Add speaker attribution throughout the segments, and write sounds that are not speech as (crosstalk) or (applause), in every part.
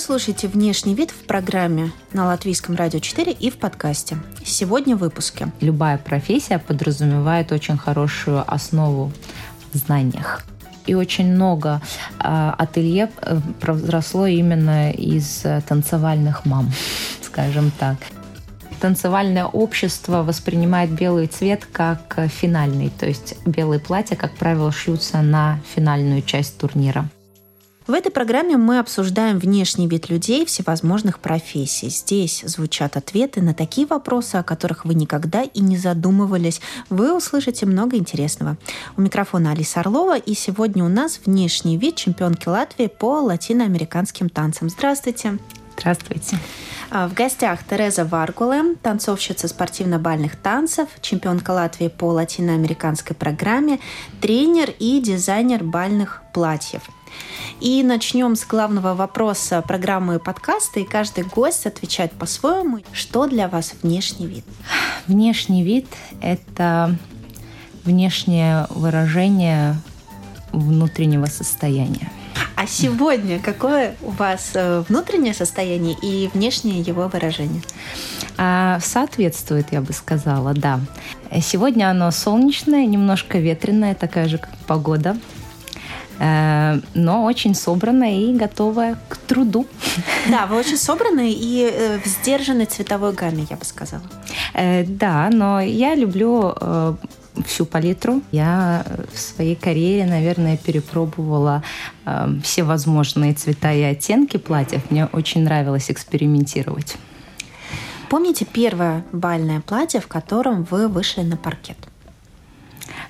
Speaker 1: слушаете «Внешний вид» в программе на Латвийском радио 4 и в подкасте. Сегодня в выпуске.
Speaker 2: Любая профессия подразумевает очень хорошую основу в знаниях. И очень много э, ателье произросло именно из э, танцевальных мам, (laughs) скажем так танцевальное общество воспринимает белый цвет как э, финальный, то есть белые платья, как правило, шьются на финальную часть турнира.
Speaker 1: В этой программе мы обсуждаем внешний вид людей всевозможных профессий. Здесь звучат ответы на такие вопросы, о которых вы никогда и не задумывались. Вы услышите много интересного. У микрофона Алиса Орлова, и сегодня у нас внешний вид чемпионки Латвии по латиноамериканским танцам. Здравствуйте.
Speaker 2: Здравствуйте.
Speaker 1: А, в гостях Тереза Варгуле, танцовщица спортивно-бальных танцев, чемпионка Латвии по латиноамериканской программе, тренер и дизайнер бальных платьев. И начнем с главного вопроса программы подкаста, и каждый гость отвечает по-своему. Что для вас внешний вид?
Speaker 2: Внешний вид – это внешнее выражение внутреннего состояния.
Speaker 1: А сегодня какое у вас э, внутреннее состояние и внешнее его выражение?
Speaker 2: А, соответствует, я бы сказала, да. Сегодня оно солнечное, немножко ветреное, такая же как погода но очень собранная и готовая к труду.
Speaker 1: Да, вы очень собраны и э, в сдержанной цветовой гамме, я бы сказала.
Speaker 2: Да, но я люблю всю палитру. Я в своей карьере, наверное, перепробовала э, все возможные цвета и оттенки платьев. Мне очень нравилось экспериментировать.
Speaker 1: Помните первое бальное платье, в котором вы вышли на паркет?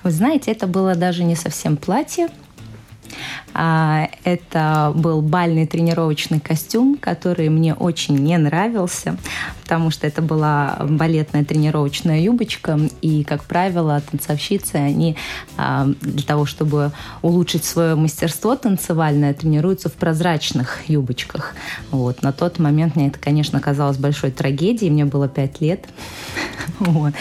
Speaker 2: Вы знаете, это было даже не совсем платье, это был бальный тренировочный костюм, который мне очень не нравился, потому что это была балетная тренировочная юбочка, и, как правило, танцовщицы, они а, для того, чтобы улучшить свое мастерство танцевальное, тренируются в прозрачных юбочках. Вот. На тот момент мне это, конечно, казалось большой трагедией, мне было пять лет. (laughs) Вот.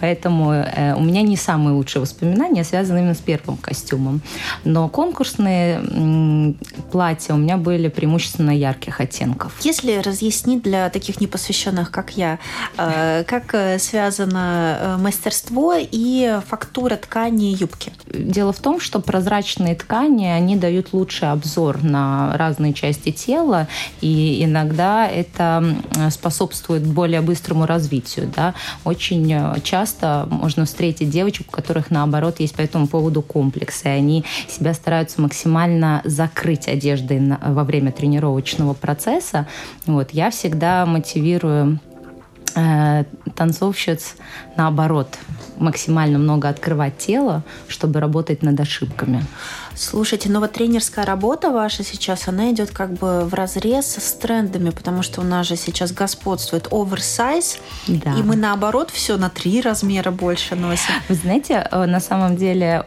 Speaker 2: Поэтому э, у меня не самые лучшие воспоминания связаны именно с первым костюмом. Но конкурсные платья у меня были преимущественно ярких оттенков.
Speaker 1: Если разъяснить для таких непосвященных, как я, э, (laughs) как э, связано э, мастерство и фактура ткани юбки?
Speaker 2: Дело в том, что прозрачные ткани, они дают лучший обзор на разные части тела, и иногда это способствует более быстрому развитию. Да? Очень часто можно встретить девочек, у которых, наоборот, есть по этому поводу комплексы, и они себя стараются максимально закрыть одеждой во время тренировочного процесса. Вот, я всегда мотивирую э, танцовщиц наоборот максимально много открывать тело, чтобы работать над ошибками.
Speaker 1: Слушайте, но вот тренерская работа ваша сейчас, она идет как бы в разрез с трендами, потому что у нас же сейчас господствует оверсайз, да. и мы наоборот все на три размера больше носим.
Speaker 2: Вы знаете, э, на самом деле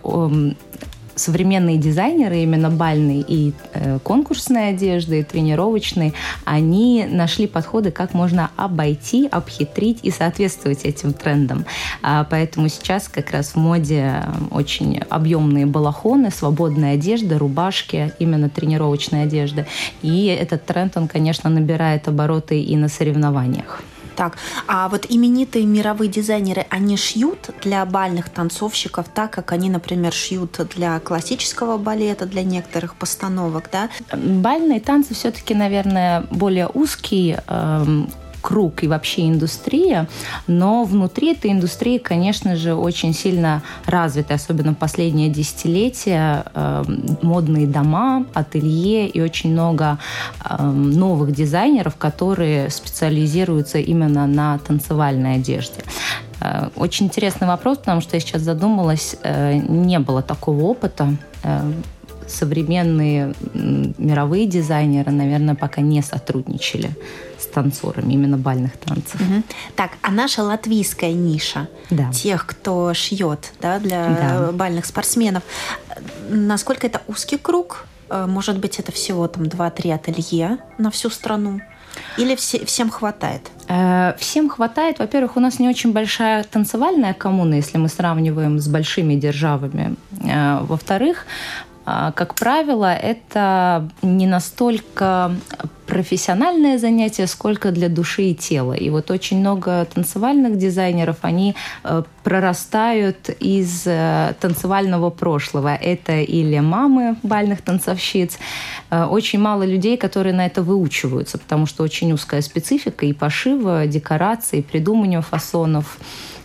Speaker 2: современные дизайнеры, именно бальной и э, конкурсной одежды, и тренировочной, они нашли подходы, как можно обойти, обхитрить и соответствовать этим трендам. А, поэтому сейчас как раз в моде очень объемные балахоны, свободная одежда, рубашки, именно тренировочная одежда. И этот тренд, он, конечно, набирает обороты и на соревнованиях.
Speaker 1: Так, а вот именитые мировые дизайнеры, они шьют для бальных танцовщиков так, как они, например, шьют для классического балета, для некоторых постановок, да?
Speaker 2: Бальные танцы все-таки, наверное, более узкий эм, круг и вообще индустрия, но внутри этой индустрии, конечно же, очень сильно развиты, особенно в последние десятилетия, э, модные дома, ателье и очень много э, новых дизайнеров, которые специализируются именно на танцевальной одежде. Э, очень интересный вопрос, потому что я сейчас задумалась, э, не было такого опыта э, современные мировые дизайнеры, наверное, пока не сотрудничали с танцорами именно бальных танцев. Угу.
Speaker 1: Так, а наша латвийская ниша да. тех, кто шьет да, для да. бальных спортсменов, насколько это узкий круг? Э, может быть, это всего там 2-3 ателье на всю страну? Или все, всем хватает?
Speaker 2: Э, всем хватает. Во-первых, у нас не очень большая танцевальная коммуна, если мы сравниваем с большими державами. Э, во-вторых, как правило, это не настолько профессиональное занятие, сколько для души и тела. И вот очень много танцевальных дизайнеров, они э, прорастают из э, танцевального прошлого. Это или мамы бальных танцовщиц. Э, очень мало людей, которые на это выучиваются, потому что очень узкая специфика и пошива, декорации, придумывания фасонов.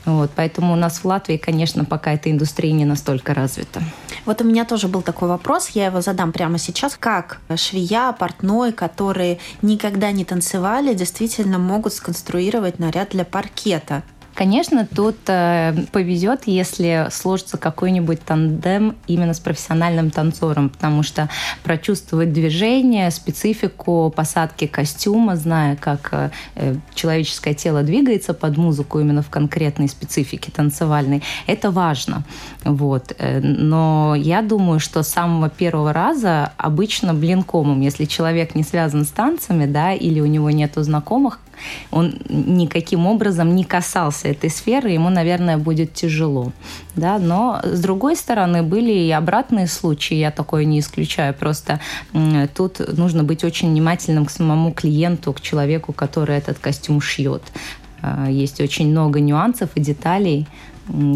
Speaker 2: Вот, поэтому у нас в Латвии, конечно, пока эта индустрия не настолько развита.
Speaker 1: Вот у меня тоже был такой вопрос, я его задам прямо сейчас. Как швея, портной, которые никогда не танцевали, действительно могут сконструировать наряд для паркета?
Speaker 2: Конечно, тут э, повезет, если сложится какой-нибудь тандем именно с профессиональным танцором, потому что прочувствовать движение, специфику посадки костюма, зная, как э, человеческое тело двигается под музыку именно в конкретной специфике танцевальной, это важно. Вот. Э, но я думаю, что с самого первого раза обычно блинкомом, если человек не связан с танцами, да, или у него нету знакомых, он никаким образом не касался этой сферы, ему, наверное, будет тяжело. Да? Но, с другой стороны, были и обратные случаи, я такое не исключаю. Просто тут нужно быть очень внимательным к самому клиенту, к человеку, который этот костюм шьет. А, есть очень много нюансов и деталей,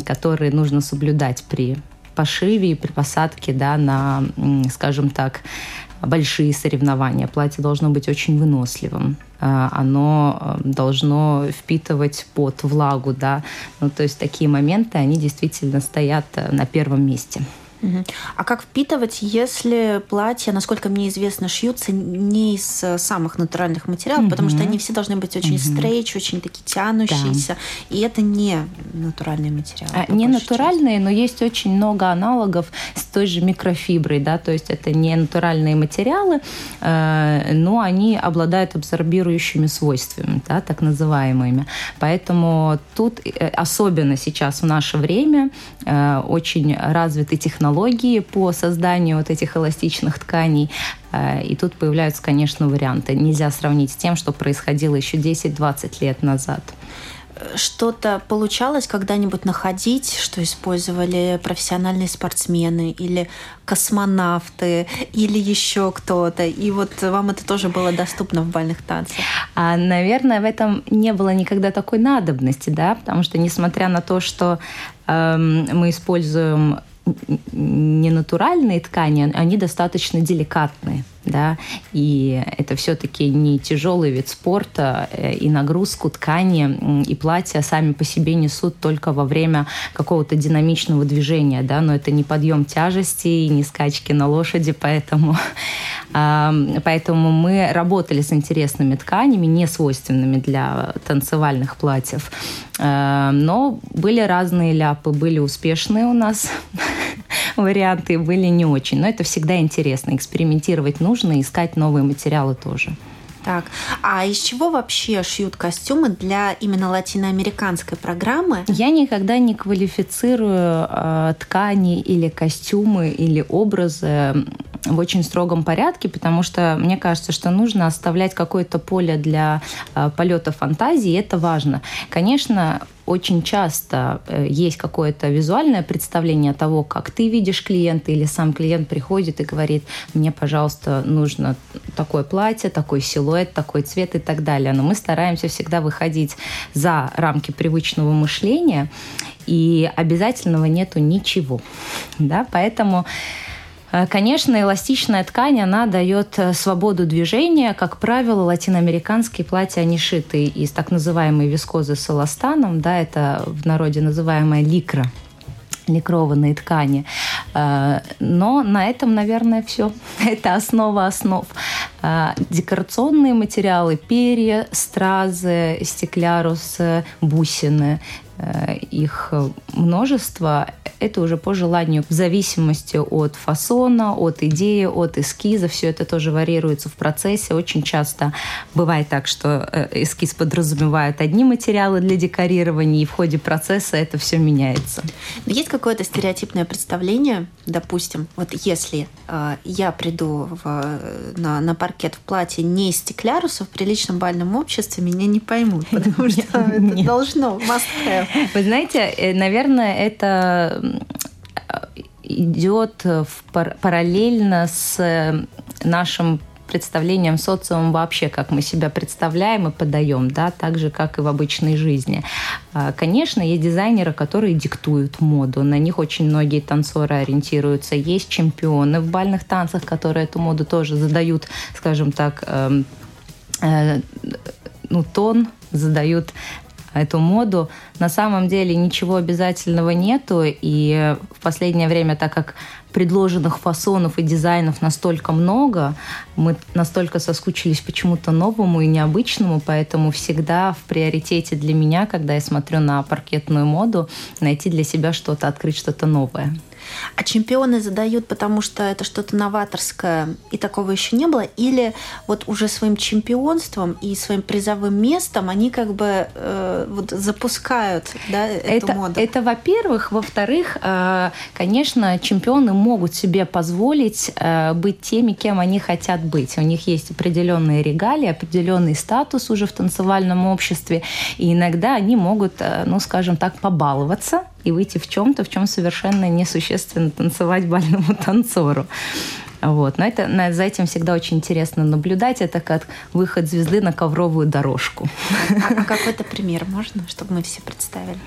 Speaker 2: которые нужно соблюдать при пошиве и при посадке да, на, скажем так, большие соревнования. Платье должно быть очень выносливым. А, оно э, должно впитывать пот, влагу, да. Ну, то есть такие моменты, они действительно стоят э, на первом месте.
Speaker 1: А как впитывать, если платья, насколько мне известно, шьются не из э, самых натуральных материалов, угу. потому что они все должны быть очень угу. стрейч, очень такие тянущиеся, да. и это не натуральные материалы.
Speaker 2: А, не натуральные, части. но есть очень много аналогов с той же микрофиброй, да, то есть это не натуральные материалы, э, но они обладают абсорбирующими свойствами, да, так называемыми. Поэтому тут э, особенно сейчас в наше время э, очень развиты технологии технологии по созданию вот этих эластичных тканей. Э, и тут появляются, конечно, варианты. Нельзя сравнить с тем, что происходило еще 10-20 лет назад
Speaker 1: что-то получалось когда-нибудь находить, что использовали профессиональные спортсмены или космонавты или еще кто-то, и вот вам это тоже было доступно в бальных танцах?
Speaker 2: А, наверное, в этом не было никогда такой надобности, да, потому что несмотря на то, что эм, мы используем не натуральные ткани, они достаточно деликатные да, и это все-таки не тяжелый вид спорта, э, и нагрузку ткани и платья сами по себе несут только во время какого-то динамичного движения, да, но это не подъем тяжести и не скачки на лошади, поэтому, (laughs) поэтому мы работали с интересными тканями, не свойственными для танцевальных платьев, э, но были разные ляпы, были успешные у нас (laughs) варианты, были не очень, но это всегда интересно, экспериментировать нужно, нужно искать новые материалы тоже.
Speaker 1: Так, а из чего вообще шьют костюмы для именно латиноамериканской программы?
Speaker 2: Я никогда не квалифицирую э, ткани или костюмы или образы в очень строгом порядке, потому что мне кажется, что нужно оставлять какое-то поле для э, полета фантазии, и это важно. Конечно, очень часто э, есть какое-то визуальное представление того, как ты видишь клиента, или сам клиент приходит и говорит, мне, пожалуйста, нужно такое платье, такой силуэт, такой цвет и так далее. Но мы стараемся всегда выходить за рамки привычного мышления, и обязательного нету ничего. Да? Поэтому конечно, эластичная ткань, она дает э, свободу движения. Как правило, латиноамериканские платья, они шиты из так называемой вискозы с эластаном, да, это в народе называемая ликра ликрованные ткани. Э, но на этом, наверное, все. (laughs) Это основа основ. Декорационные материалы, перья, стразы, стеклярус, бусины, их множество это уже по желанию, в зависимости от фасона, от идеи, от эскиза. Все это тоже варьируется в процессе. Очень часто бывает так, что э, эскиз подразумевает одни материалы для декорирования, и в ходе процесса это все меняется.
Speaker 1: Но есть какое-то стереотипное представление, допустим, вот если э, я приду в, э, на, на паркет в платье не из стеклярусов, в приличном бальном обществе меня не поймут, потому (laughs) что это должно, must have. (laughs)
Speaker 2: Вы знаете, э, наверное, это идет пар параллельно с нашим представлением социума вообще, как мы себя представляем и подаем, да, так же, как и в обычной жизни. А, конечно, есть дизайнеры, которые диктуют моду. На них очень многие танцоры ориентируются. Есть чемпионы в бальных танцах, которые эту моду тоже задают, скажем так, эм, э, ну, тон, задают эту моду. На самом деле ничего обязательного нету, и в последнее время, так как предложенных фасонов и дизайнов настолько много, мы настолько соскучились почему-то новому и необычному, поэтому всегда в приоритете для меня, когда я смотрю на паркетную моду, найти для себя что-то, открыть что-то новое.
Speaker 1: А чемпионы задают, потому что это что-то новаторское, и такого еще не было? Или вот уже своим чемпионством и своим призовым местом они как бы э, вот запускают да, эту
Speaker 2: это,
Speaker 1: моду?
Speaker 2: Это, во-первых. Во-вторых, э, конечно, чемпионы могут себе позволить э, быть теми, кем они хотят быть. У них есть определенные регалии, определенный статус уже в танцевальном обществе, и иногда они могут, э, ну, скажем так, побаловаться и выйти в чем-то, в чем совершенно несущественно танцевать бальному (laughs) танцору. Вот. Но это, за этим всегда очень интересно наблюдать. Это как выход звезды на ковровую дорожку.
Speaker 1: А, а какой-то пример можно, чтобы мы все представили?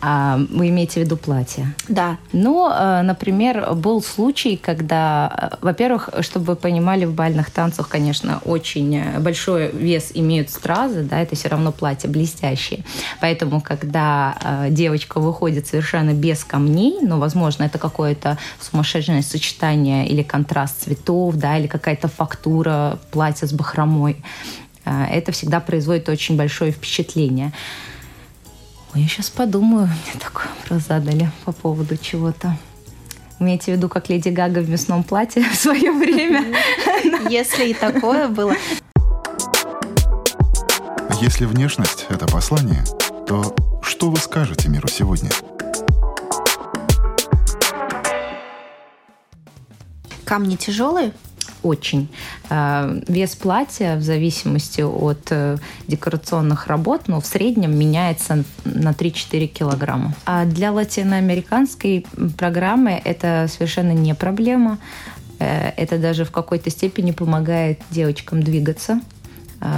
Speaker 2: А, вы имеете в виду платье?
Speaker 1: Да.
Speaker 2: Ну, э, например, был случай, когда, э, во-первых, чтобы вы понимали, в бальных танцах, конечно, очень большой вес имеют стразы, да, это все равно платье блестящее. Поэтому, когда э, девочка выходит совершенно без камней, ну, возможно, это какое-то сумасшедшее сочетание или контраст цветов, да, или какая-то фактура платья с бахромой. А, это всегда производит очень большое впечатление. Ой, я сейчас подумаю, мне такой вопрос задали по поводу чего-то. Имеете в виду, как Леди Гага в мясном платье в свое время? (laughs)
Speaker 1: Если и такое было.
Speaker 3: Если внешность — это послание, то что вы скажете миру сегодня?
Speaker 1: Камни тяжелые?
Speaker 2: очень. А, вес платья в зависимости от э, декорационных работ, но в среднем меняется на 3-4 килограмма. А для латиноамериканской программы это совершенно не проблема. Э, это даже в какой-то степени помогает девочкам двигаться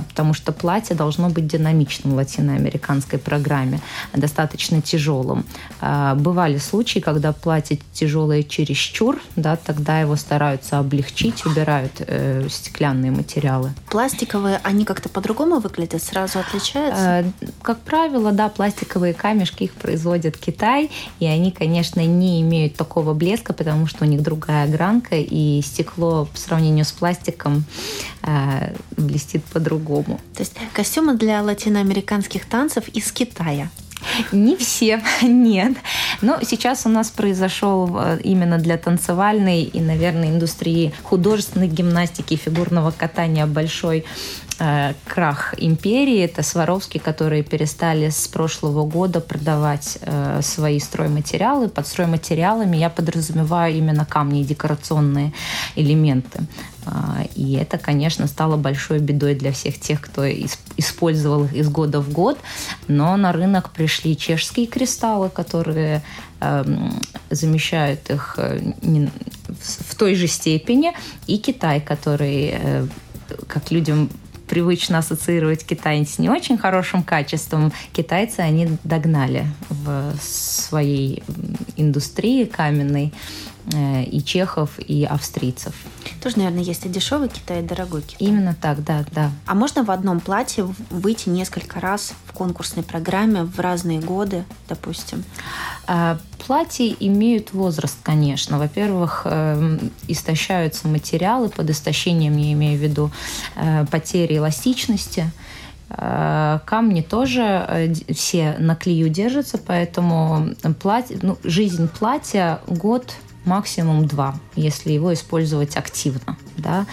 Speaker 2: потому что платье должно быть динамичным в латиноамериканской программе, достаточно тяжелым. А, бывали случаи, когда платье тяжелое чересчур, да, тогда его стараются облегчить, убирают э, стеклянные материалы.
Speaker 1: Пластиковые, они как-то по-другому выглядят, сразу отличаются?
Speaker 2: А, как правило, да, пластиковые камешки их производит Китай, и они, конечно, не имеют такого блеска, потому что у них другая гранка, и стекло по сравнению с пластиком э, блестит по-другому по-другому.
Speaker 1: То есть костюмы для латиноамериканских танцев из Китая.
Speaker 2: Не все, (laughs) нет. Но сейчас у нас произошел э, именно для танцевальной и, наверное, индустрии художественной гимнастики и фигурного катания большой Э, крах империи. Это Сваровски, которые перестали с прошлого года продавать э, свои стройматериалы. Под стройматериалами я подразумеваю именно камни и декорационные элементы. Э, и это, конечно, стало большой бедой для всех тех, кто использовал их из года в год. Но на рынок пришли чешские кристаллы, которые эм, замещают их в той же степени, и Китай, который как людям привычно ассоциировать Китай с не очень хорошим качеством, китайцы они догнали в своей индустрии каменной э, и чехов, и австрийцев.
Speaker 1: Тоже, наверное, есть и дешевый Китай, и дорогой Китай.
Speaker 2: Именно так, да, да.
Speaker 1: А можно в одном платье выйти несколько раз в конкурсной программе в разные годы, допустим?
Speaker 2: А, платья имеют возраст, конечно. Во-первых, эм, истощаются материалы. Под истощением я имею в виду э, потери эластичности. Э, камни тоже э, все на клею держатся, поэтому платье, ну, жизнь платья год максимум два, если его использовать активно. Да?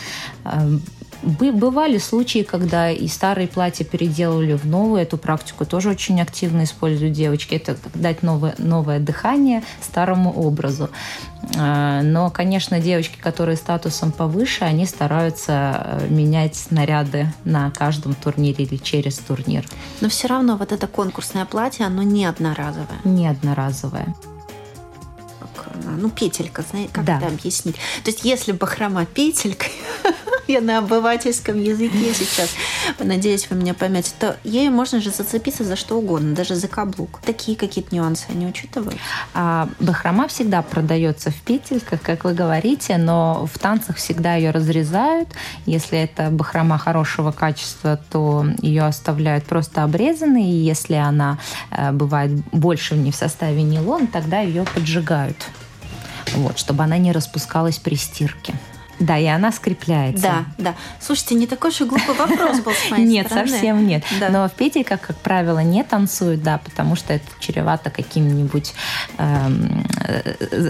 Speaker 2: Бывали случаи, когда и старые платья переделывали в новые. Эту практику тоже очень активно используют девочки. Это дать новое, новое дыхание старому образу. Э, но, конечно, девочки, которые статусом повыше, они стараются э, менять наряды на каждом турнире или через турнир.
Speaker 1: Но все равно вот это конкурсное платье, оно не одноразовое.
Speaker 2: Не одноразовое
Speaker 1: ну, петелька, знаете, как да. это объяснить? То есть, если бахрома петелькой, (laughs) Я на обывательском языке сейчас. Надеюсь, вы меня поймете. То ею можно же зацепиться за что угодно, даже за каблук. Такие какие-то нюансы они учитывают?
Speaker 2: А, бахрома всегда продается в петельках, как вы говорите, но в танцах всегда ее разрезают. Если это бахрома хорошего качества, то ее оставляют просто обрезанной. И если она э, бывает больше не в составе нейлон, тогда ее поджигают. Вот, чтобы она не распускалась при стирке. Да, и она скрепляется.
Speaker 1: Да, да. Слушайте, не такой же глупый вопрос был с моей
Speaker 2: Нет,
Speaker 1: стороны.
Speaker 2: совсем нет.
Speaker 1: Да.
Speaker 2: Но в петельках, как правило, не танцуют, да, потому что это чревато какими-нибудь эм,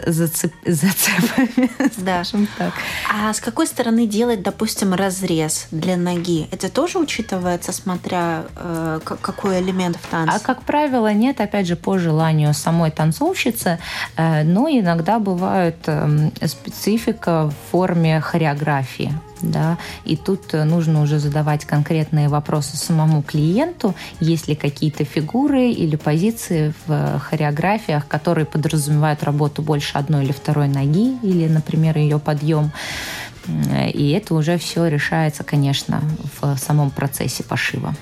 Speaker 2: зацеп, зацепами, (laughs)
Speaker 1: Да.
Speaker 2: скажем так.
Speaker 1: А с какой стороны делать, допустим, разрез для ноги? Это тоже учитывается, смотря э, какой элемент в танце?
Speaker 2: А как правило, нет, опять же, по желанию самой танцовщицы, э, но иногда бывает эм, специфика в форме хореографии. Да, и тут э, нужно уже задавать конкретные вопросы самому клиенту, есть ли какие-то фигуры или позиции в э, хореографиях, которые подразумевают работу больше одной или второй ноги, или, например, ее подъем. М, И это уже все решается, конечно, в самом процессе пошива.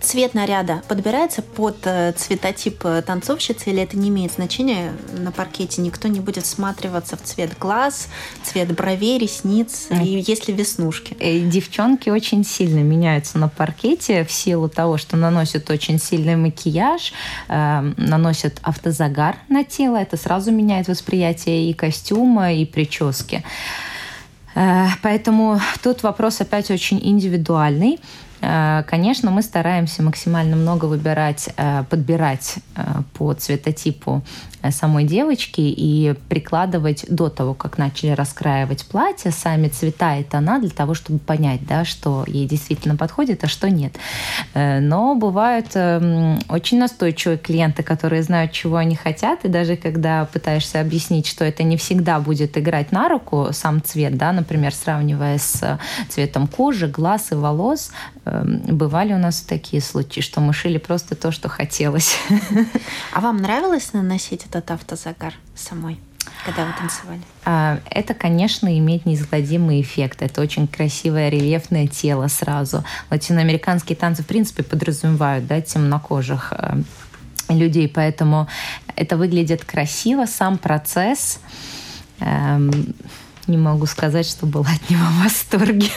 Speaker 1: Цвет наряда подбирается под э, цветотип э, танцовщицы или это не имеет значения на паркете? Никто не будет всматриваться в цвет глаз, цвет бровей, ресниц и есть ли веснушки?
Speaker 2: Э, Девчонки очень сильно меняются на паркете в силу того, что наносят очень сильный макияж, э, наносят автозагар на тело. Это сразу меняет восприятие и костюма, и прически. Э, Поэтому тут вопрос опять очень индивидуальный. Э, Конечно, мы стараемся максимально много выбирать, э, подбирать э, по цветотипу самой девочки и прикладывать до того, как начали раскраивать платье, сами цвета и тона для того, чтобы понять, да, что ей действительно подходит, а что нет. Но бывают эм, очень настойчивые клиенты, которые знают, чего они хотят, и даже когда пытаешься объяснить, что это не всегда будет играть на руку сам цвет, да, например, сравнивая с цветом кожи, глаз и волос, бывали у нас такие случаи, что мы шили просто то, что хотелось. (laughs)
Speaker 1: А вам нравилось наносить этот автозагар самой, когда вы танцевали?
Speaker 2: А, Это, конечно, имеет неизгладимый эффект. Это очень красивое рельефное тело сразу. Латиноамериканские танцы, в принципе, подразумевают да, темнокожих э, людей, поэтому это выглядит красиво, сам процесс. эм, Не могу сказать, что была от него в восторге.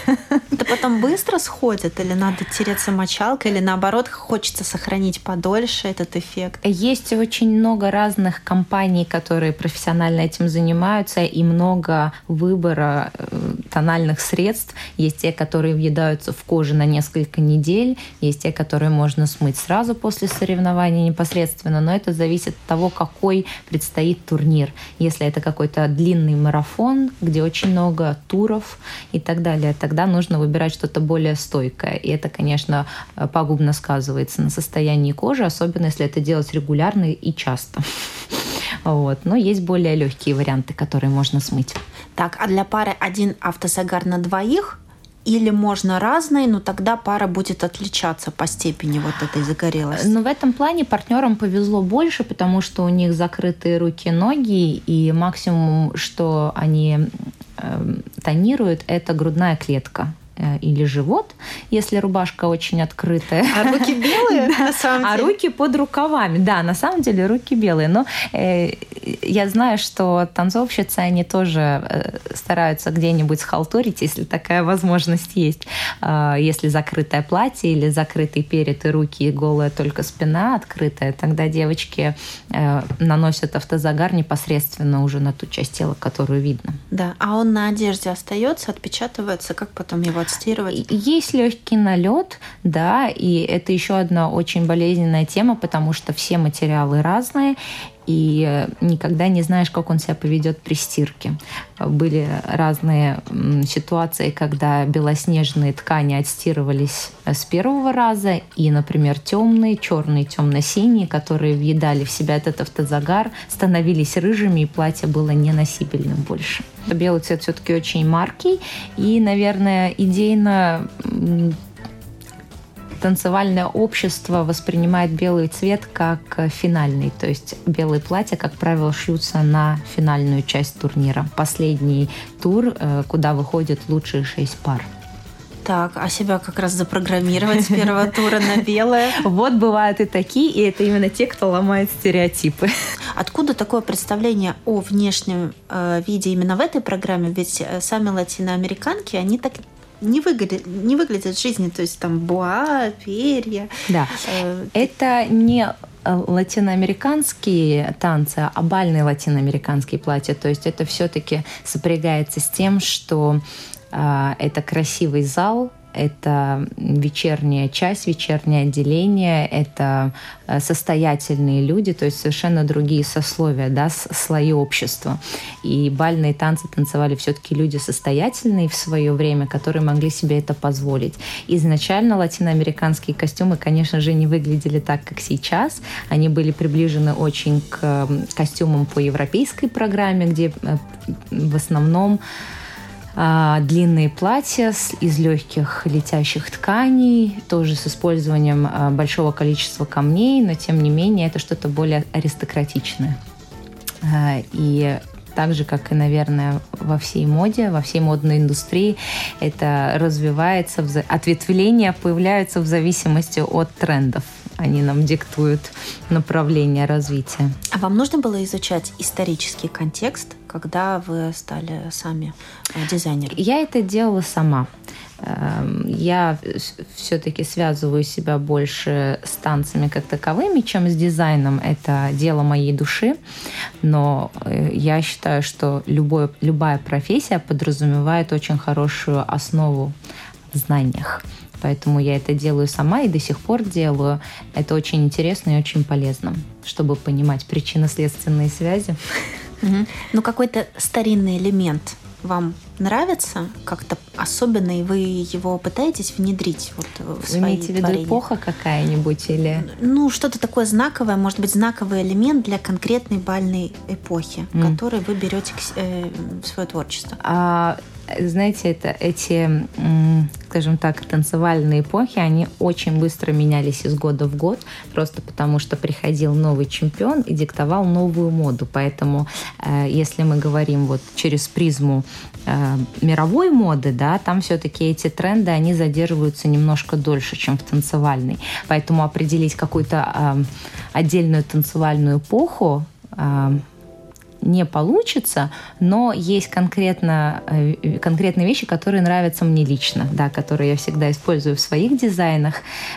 Speaker 1: Это потом быстро сходит или надо тереться мочалкой, или наоборот хочется сохранить подольше этот эффект?
Speaker 2: Есть очень много разных компаний, которые профессионально этим занимаются, и много выбора э, тональных средств. Есть те, которые въедаются в кожу на несколько недель, есть те, которые можно смыть сразу после соревнований непосредственно, но это зависит от того, какой предстоит турнир. Если это какой-то длинный марафон, где очень много туров и так далее, тогда нужно выбирать что-то более стойкое. И это, конечно, э, пагубно сказывается на состоянии кожи, особенно если это делать регулярно и часто. (laughs) Вот. Но есть более легкие варианты, которые можно смыть.
Speaker 1: Так, а для пары один автозагар на двоих? Или можно разные, но тогда пара будет отличаться по степени вот этой загорелости?
Speaker 2: Но в этом плане партнерам повезло больше, потому что у них закрытые руки, ноги, и максимум, что они э, тонируют, это грудная клетка или живот, если рубашка очень открытая.
Speaker 1: А руки (laughs) белые, на самом
Speaker 2: А
Speaker 1: деле?
Speaker 2: руки под рукавами. Да, на самом деле руки белые. Но э, я знаю, что танцовщицы, они тоже э, стараются где-нибудь схалтурить, если такая возможность есть. Э, если закрытое платье или закрытый перед и руки, и голая только спина открытая, тогда девочки э, наносят автозагар непосредственно уже на ту часть тела, которую видно.
Speaker 1: Да, а он на одежде остается, отпечатывается, как потом его отстирывать?
Speaker 2: И- Есть легкий налет, да, и это еще одна очень болезненная тема, потому что все материалы разные, и э, никогда не знаешь, как он себя поведет при стирке. Были разные ситуации, когда белоснежные ткани отстирывались э, с первого раза, и, например, темные, черные, темно-синие, которые въедали в себя этот автозагар, становились рыжими, и платье было неносибельным больше. Белый цвет все-таки очень маркий, и, наверное, идейно танцевальное общество воспринимает белый цвет как э, финальный. То есть белые платья, как правило, шьются на финальную часть турнира. Последний тур, э, куда выходят лучшие шесть пар.
Speaker 1: Так, а себя как раз запрограммировать с первого (laughs) тура на белое.
Speaker 2: Вот бывают и такие, и это именно те, кто ломает стереотипы.
Speaker 1: Откуда такое представление о внешнем э, виде именно в этой программе? Ведь э, сами латиноамериканки, они так не выглядят, не выглядят в жизни, то есть там буа, перья.
Speaker 2: Да, э, это не латиноамериканские танцы, а бальные латиноамериканские платья. То есть это все-таки сопрягается с тем, что э, это красивый зал, это вечерняя часть, вечернее отделение, это э, состоятельные люди, то есть совершенно другие сословия, да, слои общества. И бальные танцы танцевали все-таки люди состоятельные в свое время, которые могли себе это позволить. Изначально латиноамериканские костюмы, конечно же, не выглядели так, как сейчас. Они были приближены очень к костюмам по европейской программе, где э, в основном а, длинные платья из легких летящих тканей, тоже с использованием а, большого количества камней, но тем не менее это что-то более аристократичное. А, и так же, как и, наверное, во всей моде, во всей модной индустрии, это развивается, ответвления появляются в зависимости от трендов. Они нам диктуют направление развития.
Speaker 1: А вам нужно было изучать исторический контекст, когда вы стали сами э, дизайнером?
Speaker 2: Я это делала сама. Эм, я все-таки связываю себя больше с танцами как таковыми, чем с дизайном. Это дело моей души. Но э, я считаю, что любой, любая профессия подразумевает очень хорошую основу в знаниях. Поэтому я это делаю сама и до сих пор делаю. Это очень интересно и очень полезно, чтобы понимать причинно-следственные связи.
Speaker 1: Угу. Ну, какой-то старинный элемент вам нравится как-то особенно, и вы его пытаетесь внедрить вот в
Speaker 2: свои Вы имеете в виду эпоха какая-нибудь или...
Speaker 1: Ну, что-то такое знаковое, может быть, знаковый элемент для конкретной бальной эпохи, mm. который вы берете э, в свое творчество.
Speaker 2: А, знаете, это эти, скажем так, танцевальные эпохи, они очень быстро менялись из года в год, просто потому что приходил новый чемпион и диктовал новую моду. Поэтому, э, если мы говорим вот через призму э, мировой моды, да, там все-таки эти тренды, они задерживаются немножко дольше, чем в танцевальной. Поэтому определить какую-то э, отдельную танцевальную эпоху не получится, но есть конкретно, э, конкретные вещи, которые нравятся мне лично, да, которые я всегда использую в своих дизайнах.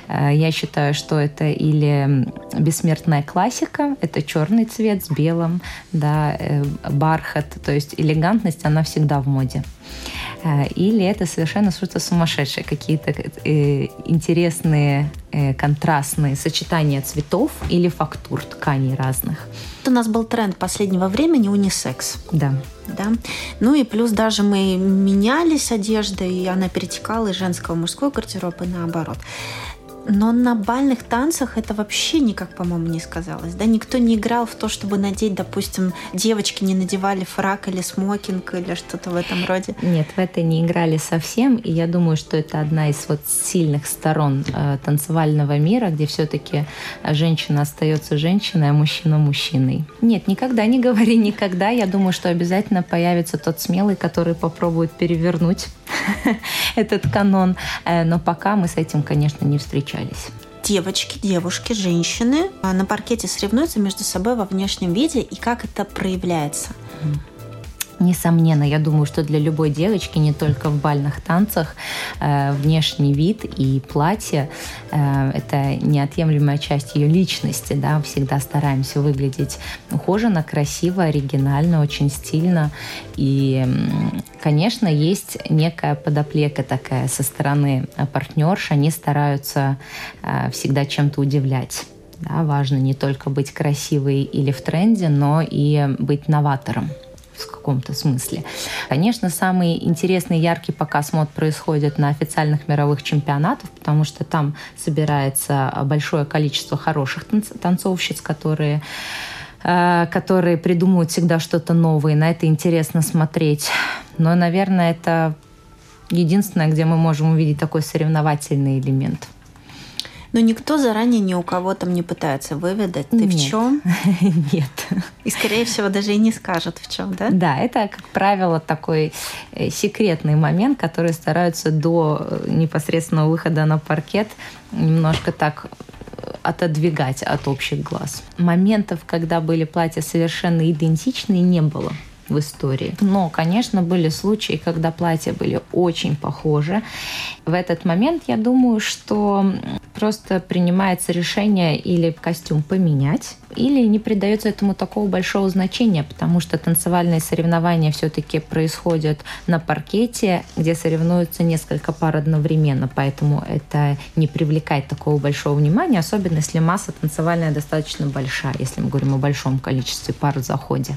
Speaker 2: Э, я считаю, что это или бессмертная классика, это черный цвет с белым, да, э, бархат, то есть элегантность, она всегда в моде. Или это совершенно что-то сумасшедшее, какие-то э, интересные э, контрастные сочетания цветов или фактур тканей разных.
Speaker 1: У нас был тренд последнего времени унисекс.
Speaker 2: Да.
Speaker 1: Да? Ну и плюс даже мы менялись одеждой, и она перетекала из женского в мужской гардероб и наоборот. Но на бальных танцах это вообще никак, по-моему, не сказалось. Да? Никто не играл в то, чтобы надеть, допустим, девочки не надевали фрак или смокинг или что-то в этом роде.
Speaker 2: Нет, в это не играли совсем. И я думаю, что это одна из вот сильных сторон э, танцевального мира, где все-таки женщина остается женщиной, а мужчина мужчиной. Нет, никогда не говори никогда. Я думаю, что обязательно появится тот смелый, который попробует перевернуть (laughs) этот канон. Э, но пока мы с этим, конечно, не встречались
Speaker 1: девочки, девушки, женщины на паркете соревнуются между собой во внешнем виде и как это проявляется.
Speaker 2: Несомненно, я думаю, что для любой девочки, не только в бальных танцах, э, внешний вид и платье э, – это неотъемлемая часть ее личности. Да? Всегда стараемся выглядеть ухоженно, красиво, оригинально, очень стильно. И, конечно, есть некая подоплека такая со стороны партнерш. Они стараются э, всегда чем-то удивлять. Да, важно не только быть красивой или в тренде, но и быть новатором каком-то смысле. Конечно, самый интересный яркий показ мод происходит на официальных мировых чемпионатах, потому что там собирается большое количество хороших танцовщиц, которые э, которые придумывают всегда что-то новое. На это интересно смотреть. Но, наверное, это единственное, где мы можем увидеть такой соревновательный элемент.
Speaker 1: Но никто заранее ни у кого там не пытается выведать, ты
Speaker 2: Нет.
Speaker 1: в чем? (laughs)
Speaker 2: Нет.
Speaker 1: И, скорее всего, даже и не скажет, в чем, да?
Speaker 2: Да, это, как правило, такой э, секретный момент, который стараются до э, непосредственного выхода на паркет немножко так э, отодвигать от общих глаз. Моментов, когда были платья совершенно идентичные, не было в истории. Но, конечно, были случаи, когда платья были очень похожи. В этот момент я думаю, что просто принимается решение или костюм поменять, или не придается этому такого большого значения, потому что танцевальные соревнования все-таки происходят на паркете, где соревнуются несколько пар одновременно, поэтому это не привлекает такого большого внимания, особенно если масса танцевальная достаточно большая, если мы говорим о большом количестве пар в заходе.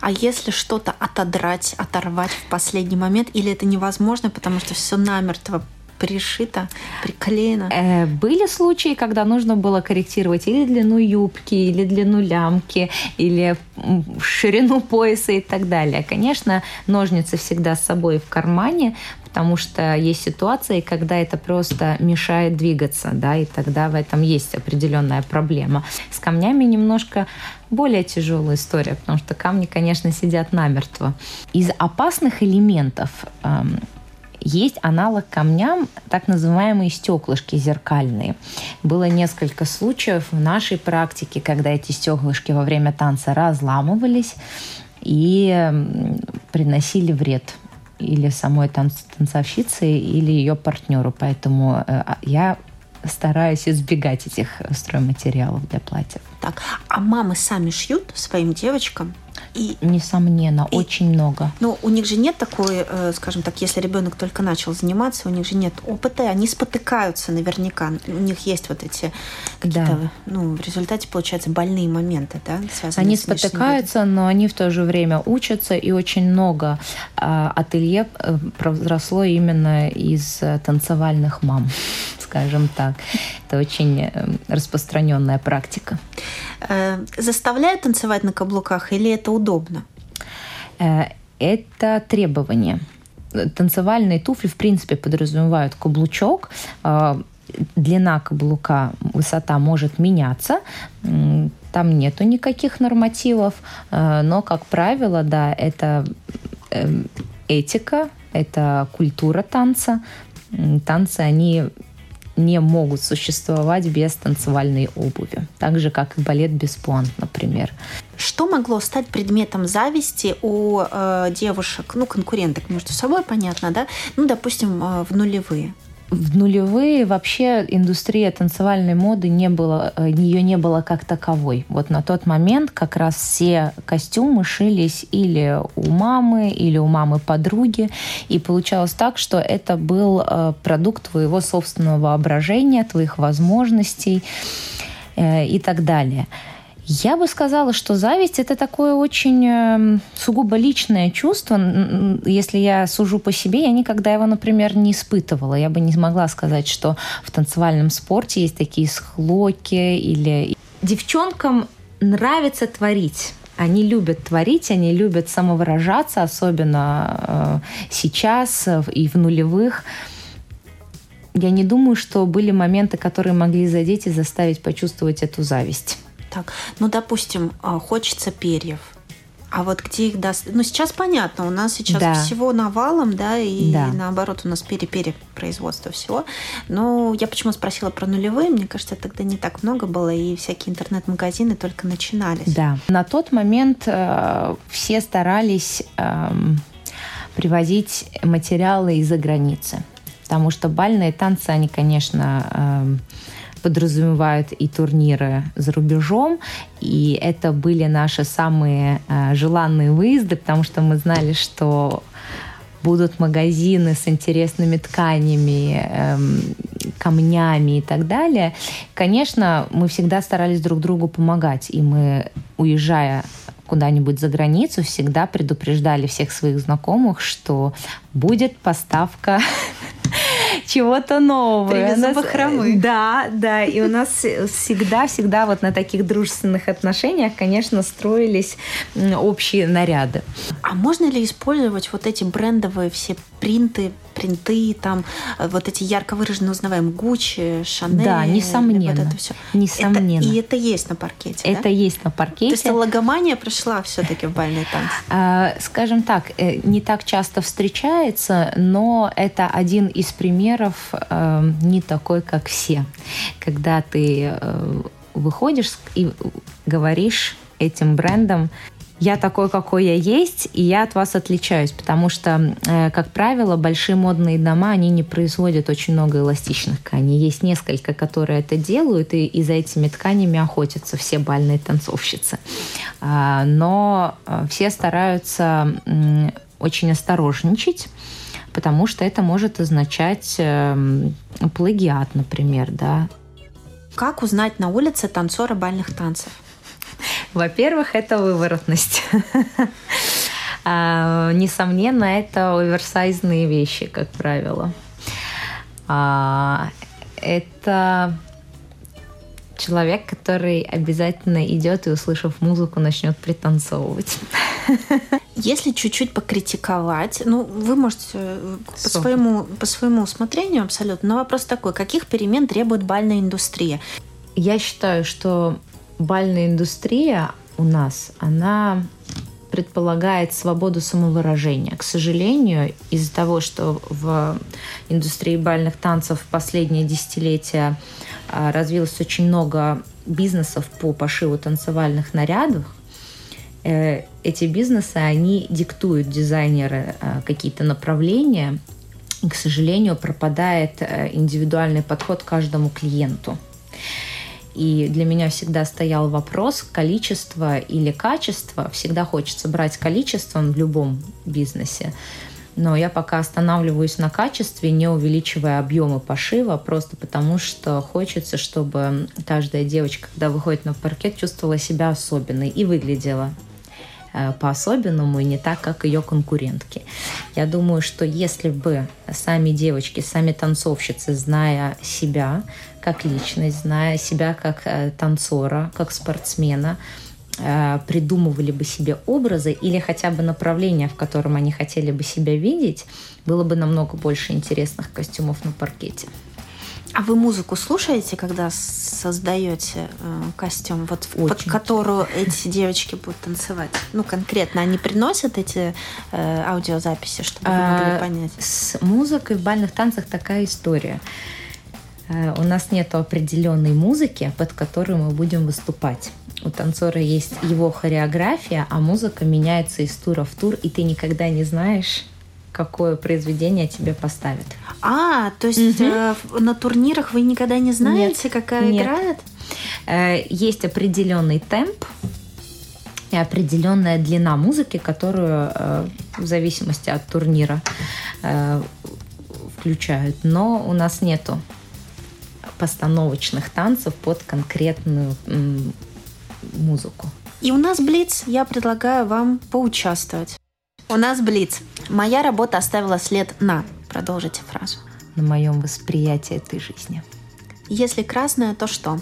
Speaker 1: А если что-то отодрать, оторвать в последний момент, или это невозможно, потому что все намертво пришито, приклеено?
Speaker 2: Э, Были случаи, когда нужно было корректировать или длину юбки, или длину лямки, или ширину пояса и так далее. Конечно, ножницы всегда с собой в кармане, потому что есть ситуации, когда это просто мешает двигаться, да, и тогда в этом есть определенная проблема. С камнями немножко более тяжелая история, потому что камни, конечно, сидят намертво. Из опасных элементов эм, есть аналог камням, так называемые стеклышки зеркальные. Было несколько случаев в нашей практике, когда эти стеклышки во время танца разламывались и м, приносили вред или самой танц- танцовщице, или ее партнеру. Поэтому э, а- я стараюсь избегать этих стройматериалов для платьев.
Speaker 1: Так, а мамы сами шьют своим девочкам? И
Speaker 2: Несомненно,
Speaker 1: И-
Speaker 2: очень много.
Speaker 1: Ну, у них же нет такой, э, скажем так, если ребенок только начал заниматься, у них же нет опыта, они спотыкаются наверняка. У них есть вот эти какие-то,
Speaker 2: Да.
Speaker 1: ну, в результате, получается, больные моменты, да, связанные
Speaker 2: Они спотыкаются, но они в то же время учатся, и очень много а, ателье э, произросло именно из э, танцевальных мам, (laughs) скажем так. Это очень распространенная практика.
Speaker 1: Заставляют танцевать на каблуках или это удобно?
Speaker 2: Э, Это требование. Танцевальные туфли, в принципе, подразумевают каблучок. Э, Длина каблука, высота может меняться. Там нету никаких нормативов. Э, Но, как правило, да, это эм, этика, это культура танца. Танцы, они не могут существовать без танцевальной обуви. Так же, как и балет без пуант, например.
Speaker 1: Что могло стать предметом зависти у э, девушек, ну, конкуренток между собой, понятно, да? Ну, допустим, э, в нулевые.
Speaker 2: В нулевые вообще индустрия танцевальной моды не было, э, ее не было как таковой. Вот на тот момент как раз все костюмы шились или у мамы, или у мамы подруги. И получалось так, что это был э, продукт твоего собственного воображения, твоих возможностей э, и так далее. Я бы сказала, что зависть это такое очень э, сугубо личное чувство. Если я сужу по себе, я никогда его, например, не испытывала. Я бы не смогла сказать, что в танцевальном спорте есть такие схлоки или... Девчонкам нравится творить. Они любят творить, они любят самовыражаться, особенно э, сейчас э, и в нулевых. Я не думаю, что были моменты, которые могли задеть и заставить почувствовать эту зависть.
Speaker 1: Так, ну, допустим, э, хочется перьев. А вот где их даст? Ну, сейчас понятно, у нас сейчас
Speaker 2: Да.
Speaker 1: всего навалом, да, и
Speaker 2: Да.
Speaker 1: наоборот, у нас пере-пере производство всего. Но я почему спросила про нулевые? Мне кажется, тогда не так много было, и всякие интернет-магазины только начинались.
Speaker 2: Да. На тот момент э, все старались эм, привозить материалы из-за границы. Потому что бальные танцы, они, конечно, эм, подразумевают и турниры за рубежом, и это были наши самые э, желанные выезды, потому что мы знали, что будут магазины с интересными тканями, эм, камнями и так далее. Конечно, мы всегда старались друг другу помогать, и мы, уезжая куда-нибудь за границу, всегда предупреждали всех своих знакомых, что будет поставка (laughs) чего-то нового.
Speaker 1: Привезу
Speaker 2: У нас-
Speaker 1: бахромы.
Speaker 2: Да, да. И у нас всегда-всегда вот на таких дружественных отношениях, конечно, строились общие наряды.
Speaker 1: А можно ли использовать вот эти брендовые все принты принты, там э, вот эти ярко выраженные узнаваемые Гуччи, Шанель.
Speaker 2: Да, несомненно. Вот это все. Несомненно.
Speaker 1: Это, и это есть на паркете,
Speaker 2: Это
Speaker 1: да?
Speaker 2: есть на паркете. То
Speaker 1: есть логомания пришла все-таки в бальный танц?
Speaker 2: А, скажем так, э, не так часто встречается, но это один из примеров э, не такой, как все. Когда ты выходишь и говоришь этим брендом, я такой, какой я есть, и я от вас отличаюсь, потому что, э, как правило, большие модные дома, они не производят очень много эластичных тканей. Есть несколько, которые это делают, и, и за этими тканями охотятся все бальные танцовщицы. А, но э, все стараются очень осторожничать, потому что это может означать эм, плагиат, например, да.
Speaker 1: Как узнать на улице танцора бальных танцев?
Speaker 2: Во-первых, это выворотность. (laughs) А, несомненно, это оверсайзные вещи, как правило. А, это человек, который обязательно идет и, услышав музыку, начнет пританцовывать. (laughs)
Speaker 1: Если чуть-чуть покритиковать, ну, вы можете э, по своему, по своему усмотрению абсолютно, но вопрос такой, каких перемен требует бальная индустрия?
Speaker 2: Я считаю, что бальная индустрия у нас, она предполагает свободу самовыражения. К сожалению, из-за того, что в индустрии бальных танцев в последние десятилетия а, развилось очень много бизнесов по пошиву танцевальных нарядов, эти бизнесы, они диктуют дизайнеры а, какие-то направления, и, к сожалению, пропадает э, индивидуальный подход к каждому клиенту. И для меня всегда стоял вопрос количество или качество. Всегда хочется брать количеством в любом бизнесе. Но я пока останавливаюсь на качестве, не увеличивая объемы пошива, просто потому что хочется, чтобы каждая девочка, когда выходит на паркет, чувствовала себя особенной и выглядела Э, по-особенному и не так, как ее конкурентки. Я думаю, что если бы сами девочки, сами танцовщицы, зная себя как личность, зная себя как э, танцора, как спортсмена, э, придумывали бы себе образы или хотя бы направление, в котором они хотели бы себя видеть, было бы намного больше интересных костюмов на паркете.
Speaker 1: А вы музыку слушаете, когда создаете э, костюм, вот Очень. под которую эти девочки будут танцевать? Ну, конкретно, они приносят эти э, аудиозаписи, чтобы вы могли а, понять?
Speaker 2: С музыкой в бальных танцах такая история. Э, у нас нет определенной музыки, под которую мы будем выступать. У танцора есть его хореография, а музыка меняется из тура в тур, и ты никогда не знаешь, какое произведение тебе поставят.
Speaker 1: А, то есть угу. э, на турнирах вы никогда не знаете, нет, какая нет. играет?
Speaker 2: Э, есть определенный темп и определенная длина музыки, которую э, в зависимости от турнира э, включают. Но у нас нету постановочных танцев под конкретную м, музыку.
Speaker 1: И у нас Блиц, я предлагаю вам поучаствовать. У нас Блиц. Моя работа оставила след на. Продолжите фразу.
Speaker 2: На моем восприятии этой жизни.
Speaker 1: Если красное, то что?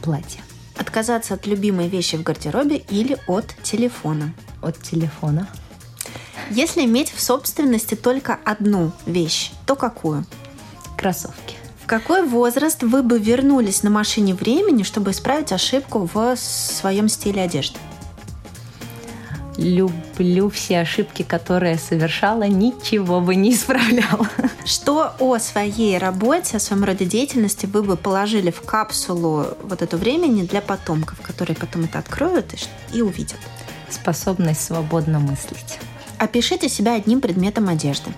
Speaker 2: Платье.
Speaker 1: Отказаться от любимой вещи в гардеробе или от телефона?
Speaker 2: От телефона.
Speaker 1: Если иметь в собственности только одну вещь, то какую?
Speaker 2: Кроссовки.
Speaker 1: В какой возраст вы бы вернулись на машине времени, чтобы исправить ошибку в своем стиле одежды?
Speaker 2: Люблю все ошибки, которые совершала, ничего бы не исправляла.
Speaker 1: Что о своей работе, о своем роде деятельности вы бы положили в капсулу вот эту времени для потомков, которые потом это откроют и, и увидят?
Speaker 2: Способность свободно мыслить.
Speaker 1: Опишите себя одним предметом одежды.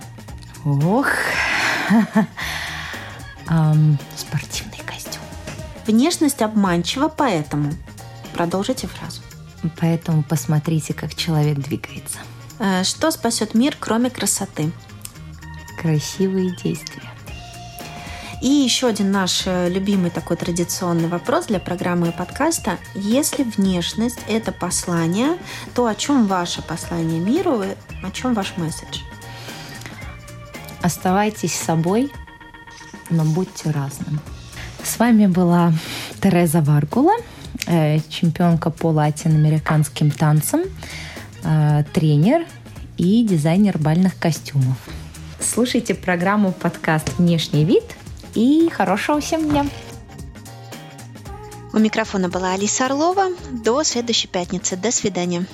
Speaker 2: Ох, (laughs) um, спортивный костюм.
Speaker 1: Внешность обманчива, поэтому продолжите фразу.
Speaker 2: Поэтому посмотрите, как человек двигается.
Speaker 1: Э, что спасет мир, кроме красоты?
Speaker 2: Красивые действия.
Speaker 1: И еще один наш э, любимый такой традиционный вопрос для программы и подкаста. Если внешность – это послание, то о чем ваше послание миру, о чем ваш месседж?
Speaker 2: Оставайтесь собой, но будьте разным. С вами была Тереза Варгула – чемпионка по латиноамериканским танцам, э, тренер и дизайнер бальных костюмов. Слушайте программу подкаст «Внешний вид» и хорошего всем дня!
Speaker 1: У микрофона была Алиса Орлова. До следующей пятницы. До свидания.